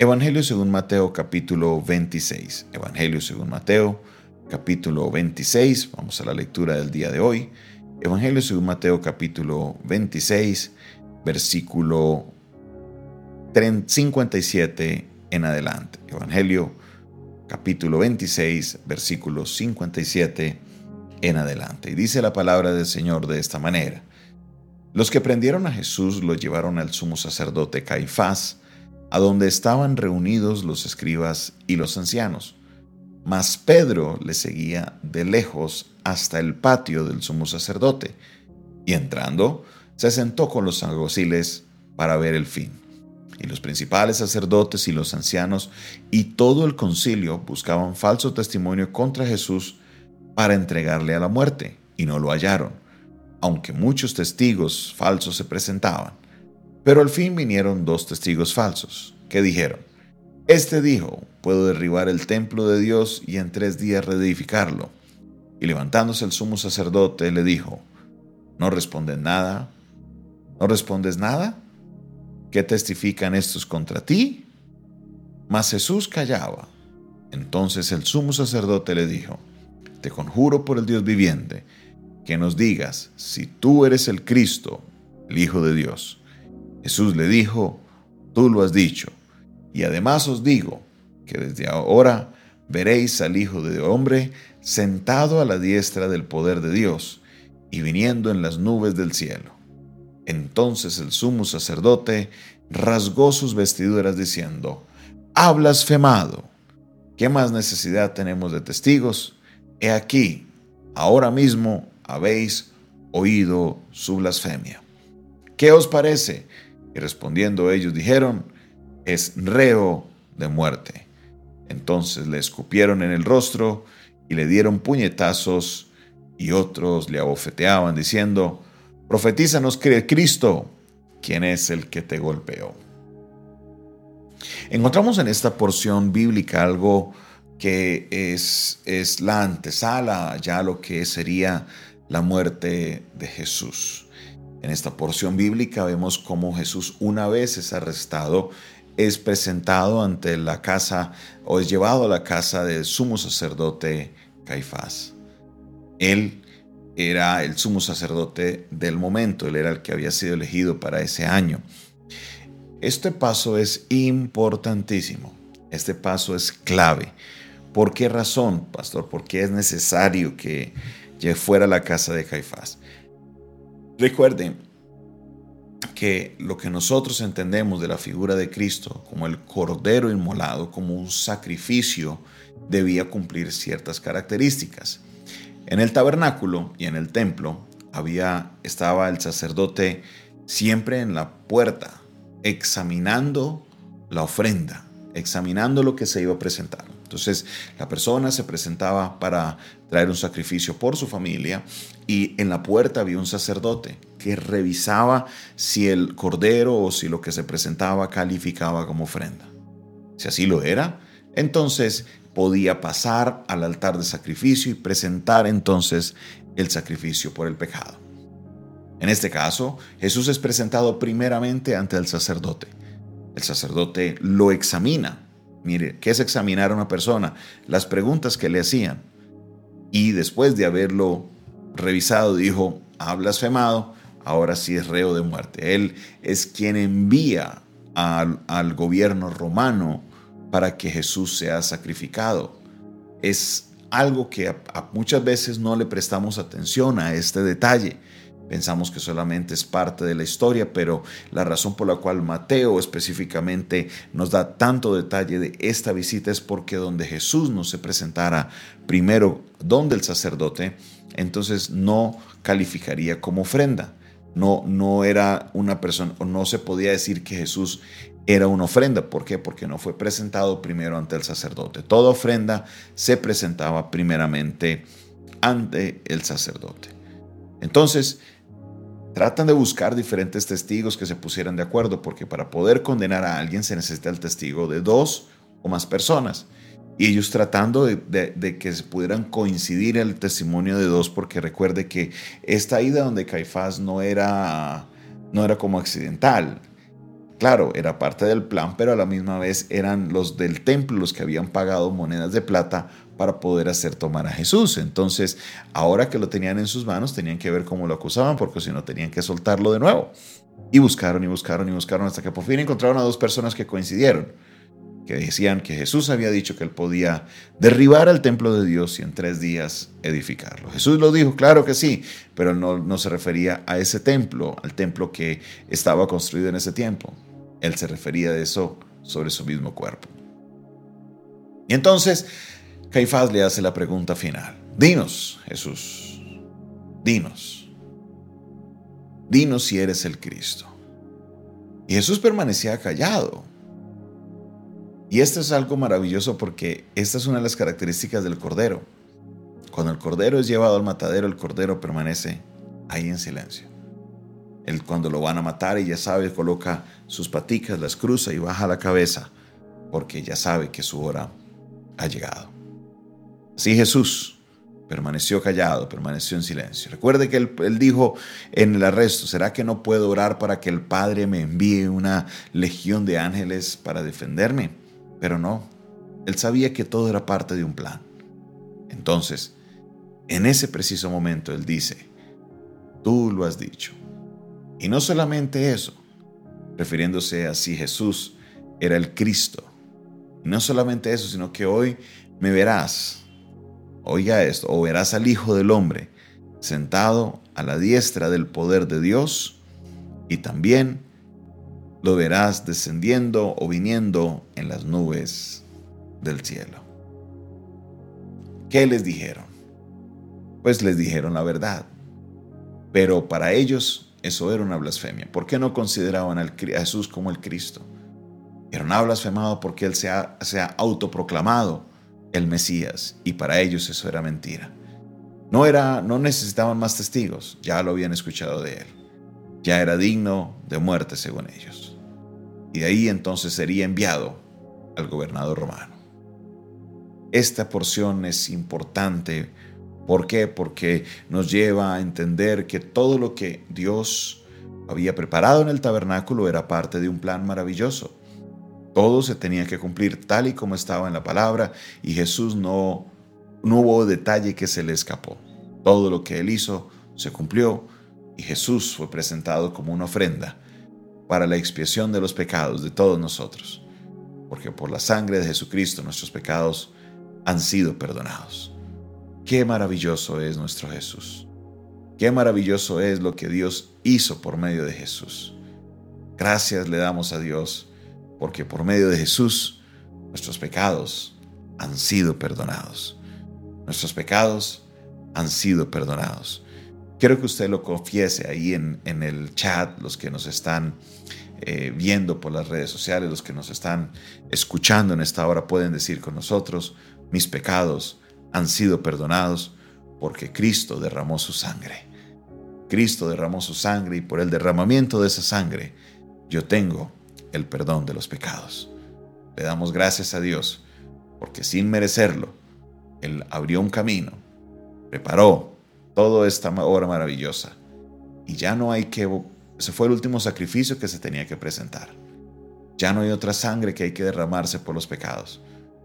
Evangelio según Mateo capítulo 26. Evangelio según Mateo capítulo 26. Vamos a la lectura del día de hoy. Evangelio según Mateo capítulo 26, versículo 57 en adelante. Evangelio capítulo 26, versículo 57 en adelante. Y dice la palabra del Señor de esta manera. Los que prendieron a Jesús lo llevaron al sumo sacerdote Caifás, a donde estaban reunidos los escribas y los ancianos. Mas Pedro le seguía de lejos hasta el patio del sumo sacerdote, y entrando, se sentó con los alguaciles para ver el fin. Y los principales sacerdotes y los ancianos y todo el concilio buscaban falso testimonio contra Jesús para entregarle a la muerte, y no lo hallaron, aunque muchos testigos falsos se presentaban. Pero al fin vinieron dos testigos falsos, que dijeron, Este dijo, puedo derribar el templo de Dios y en tres días reedificarlo. Y levantándose el sumo sacerdote le dijo, ¿no respondes nada? ¿No respondes nada? ¿Qué testifican estos contra ti? Mas Jesús callaba. Entonces el sumo sacerdote le dijo, Te conjuro por el Dios viviente, que nos digas si tú eres el Cristo, el Hijo de Dios. Jesús le dijo, Tú lo has dicho, y además os digo que desde ahora veréis al Hijo de Hombre sentado a la diestra del poder de Dios y viniendo en las nubes del cielo. Entonces el sumo sacerdote rasgó sus vestiduras diciendo, Ha blasfemado. ¿Qué más necesidad tenemos de testigos? He aquí, ahora mismo habéis oído su blasfemia. ¿Qué os parece? Y respondiendo ellos dijeron, es reo de muerte. Entonces le escupieron en el rostro y le dieron puñetazos y otros le abofeteaban diciendo, profetízanos que Cristo, quien es el que te golpeó. Encontramos en esta porción bíblica algo que es, es la antesala ya lo que sería la muerte de Jesús. En esta porción bíblica vemos cómo Jesús una vez es arrestado es presentado ante la casa o es llevado a la casa del sumo sacerdote Caifás. Él era el sumo sacerdote del momento, él era el que había sido elegido para ese año. Este paso es importantísimo, este paso es clave. ¿Por qué razón, pastor? ¿Por qué es necesario que fuera a la casa de Caifás? Recuerden, que lo que nosotros entendemos de la figura de Cristo como el cordero inmolado, como un sacrificio, debía cumplir ciertas características. En el tabernáculo y en el templo había estaba el sacerdote siempre en la puerta examinando la ofrenda, examinando lo que se iba a presentar. Entonces la persona se presentaba para traer un sacrificio por su familia y en la puerta había un sacerdote que revisaba si el cordero o si lo que se presentaba calificaba como ofrenda. Si así lo era, entonces podía pasar al altar de sacrificio y presentar entonces el sacrificio por el pecado. En este caso, Jesús es presentado primeramente ante el sacerdote. El sacerdote lo examina Mire, ¿qué es examinar a una persona? Las preguntas que le hacían. Y después de haberlo revisado, dijo, ha blasfemado, ahora sí es reo de muerte. Él es quien envía al, al gobierno romano para que Jesús sea sacrificado. Es algo que muchas veces no le prestamos atención a este detalle. Pensamos que solamente es parte de la historia, pero la razón por la cual Mateo específicamente nos da tanto detalle de esta visita es porque donde Jesús no se presentara primero donde el sacerdote, entonces no calificaría como ofrenda. No, no era una persona, o no se podía decir que Jesús era una ofrenda. ¿Por qué? Porque no fue presentado primero ante el sacerdote. Toda ofrenda se presentaba primeramente ante el sacerdote. Entonces, Tratan de buscar diferentes testigos que se pusieran de acuerdo, porque para poder condenar a alguien se necesita el testigo de dos o más personas. Y ellos tratando de, que se pudieran coincidir el testimonio de dos, porque recuerde que esta ida donde Caifás no era, no era como accidental. claro, era parte del plan, pero a la misma vez eran los del templo los que habían pagado monedas de plata para poder hacer tomar a Jesús. Entonces, ahora que lo tenían en sus manos, tenían que ver cómo lo acusaban, porque si no, tenían que soltarlo de nuevo. Y buscaron y buscaron y buscaron hasta que por fin encontraron a dos personas que coincidieron que decían que Jesús había dicho que él podía derribar el templo de Dios y en tres días edificarlo. Jesús lo dijo, claro que sí, pero no, no se refería a ese templo, al templo que estaba construido en ese tiempo. Él se refería de eso sobre su mismo cuerpo. Y entonces Caifás le hace la pregunta final. Dinos, Jesús, dinos, dinos si eres el Cristo. Y Jesús permanecía callado. Y esto es algo maravilloso porque esta es una de las características del cordero. Cuando el cordero es llevado al matadero, el cordero permanece ahí en silencio. Él cuando lo van a matar y ya sabe, coloca sus paticas, las cruza y baja la cabeza, porque ya sabe que su hora ha llegado. Así Jesús permaneció callado, permaneció en silencio. Recuerde que él, dijo en el arresto, ¿será que no puedo orar para que el Padre me envíe una legión de ángeles para defenderme? Pero no, él sabía que todo era parte de un plan. Entonces, en ese preciso momento, él dice, tú lo has dicho. Y no solamente eso, refiriéndose a si Jesús era el Cristo. No solamente eso, sino que hoy me verás, oiga esto, o verás al Hijo del Hombre sentado a la diestra del poder de Dios y también lo verás descendiendo o viniendo en las nubes del cielo. ¿Qué les dijeron? Pues les dijeron la verdad. Pero para ellos eso era una blasfemia. ¿Por qué no consideraban a Jesús como el Cristo? Era una blasfemado porque él se ha autoproclamado el Mesías y para ellos eso era mentira. No, era, no necesitaban más testigos, ya lo habían escuchado de él. Ya era digno de muerte según ellos y de ahí entonces sería enviado al gobernador romano. Esta porción es importante. ¿Por qué? Porque nos lleva a entender que todo lo que Dios había preparado en el tabernáculo era parte de un plan maravilloso. Todo se tenía que cumplir tal y como estaba en la palabra y Jesús no, no hubo detalle que se le escapó. Todo lo que él hizo se cumplió y Jesús fue presentado como una ofrenda para la expiación de los pecados de todos nosotros, porque por la sangre de Jesucristo nuestros pecados han sido perdonados. Qué maravilloso es nuestro Jesús. Qué maravilloso es lo que Dios hizo por medio de Jesús. Gracias le damos a Dios, porque por medio de Jesús nuestros pecados han sido perdonados. Nuestros pecados han sido perdonados. Quiero que usted lo confiese ahí en, en el chat, los que nos están eh, viendo por las redes sociales, los que nos están escuchando en esta hora pueden decir con nosotros, mis pecados han sido perdonados porque Cristo derramó su sangre. Cristo derramó su sangre y por el derramamiento de esa sangre yo tengo el perdón de los pecados. Le damos gracias a Dios porque sin merecerlo, Él abrió un camino, preparó toda esta obra maravillosa. Y ya no hay que... Ese fue el último sacrificio que se tenía que presentar. Ya no hay otra sangre que hay que derramarse por los pecados,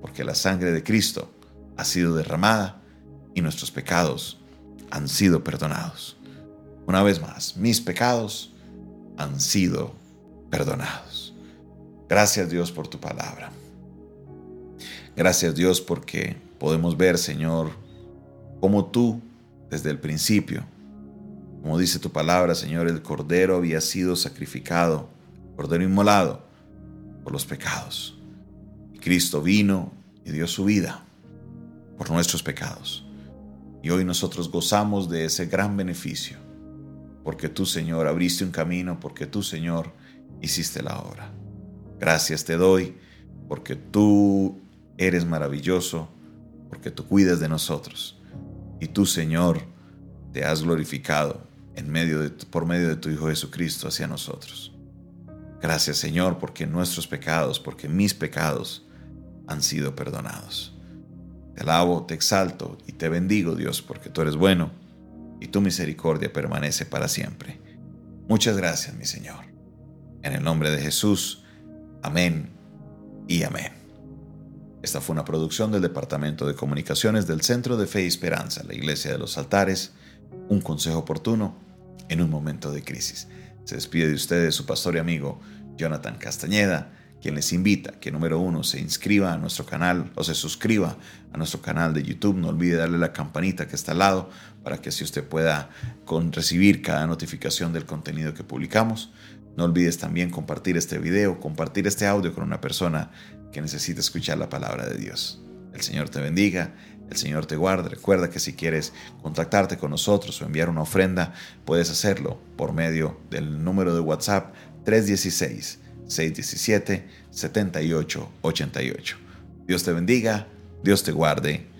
porque la sangre de Cristo ha sido derramada y nuestros pecados han sido perdonados. Una vez más, mis pecados han sido perdonados. Gracias Dios por tu palabra. Gracias Dios porque podemos ver, Señor, cómo tú desde el principio. Como dice tu palabra, Señor, el Cordero había sido sacrificado, Cordero inmolado por los pecados. Y Cristo vino y dio su vida por nuestros pecados. Y hoy nosotros gozamos de ese gran beneficio, porque tú, Señor, abriste un camino, porque tú, Señor, hiciste la obra. Gracias te doy, porque tú eres maravilloso, porque tú cuidas de nosotros y tú, Señor, te has glorificado en medio de, por medio de tu Hijo Jesucristo hacia nosotros. Gracias, Señor, porque nuestros pecados, porque mis pecados han sido perdonados. Te alabo, te exalto y te bendigo, Dios, porque tú eres bueno y tu misericordia permanece para siempre. Muchas gracias, mi Señor. En el nombre de Jesús. Amén y amén. Esta fue una producción del Departamento de Comunicaciones del Centro de Fe y Esperanza, la Iglesia de los Altares, un consejo oportuno en un momento de crisis. Se despide de ustedes su pastor y amigo Jonathan Castañeda, quien les invita que número uno se inscriba a nuestro canal o se suscriba a nuestro canal de YouTube. No olvide darle la campanita que está al lado para que así usted pueda recibir cada notificación del contenido que publicamos. No olvides también compartir este video, compartir este audio con una persona que necesita escuchar la palabra de Dios. El Señor te bendiga, el Señor te guarde. Recuerda que si quieres contactarte con nosotros o enviar una ofrenda, puedes hacerlo por medio del número de WhatsApp 316 617 7888. Dios te bendiga, Dios te guarde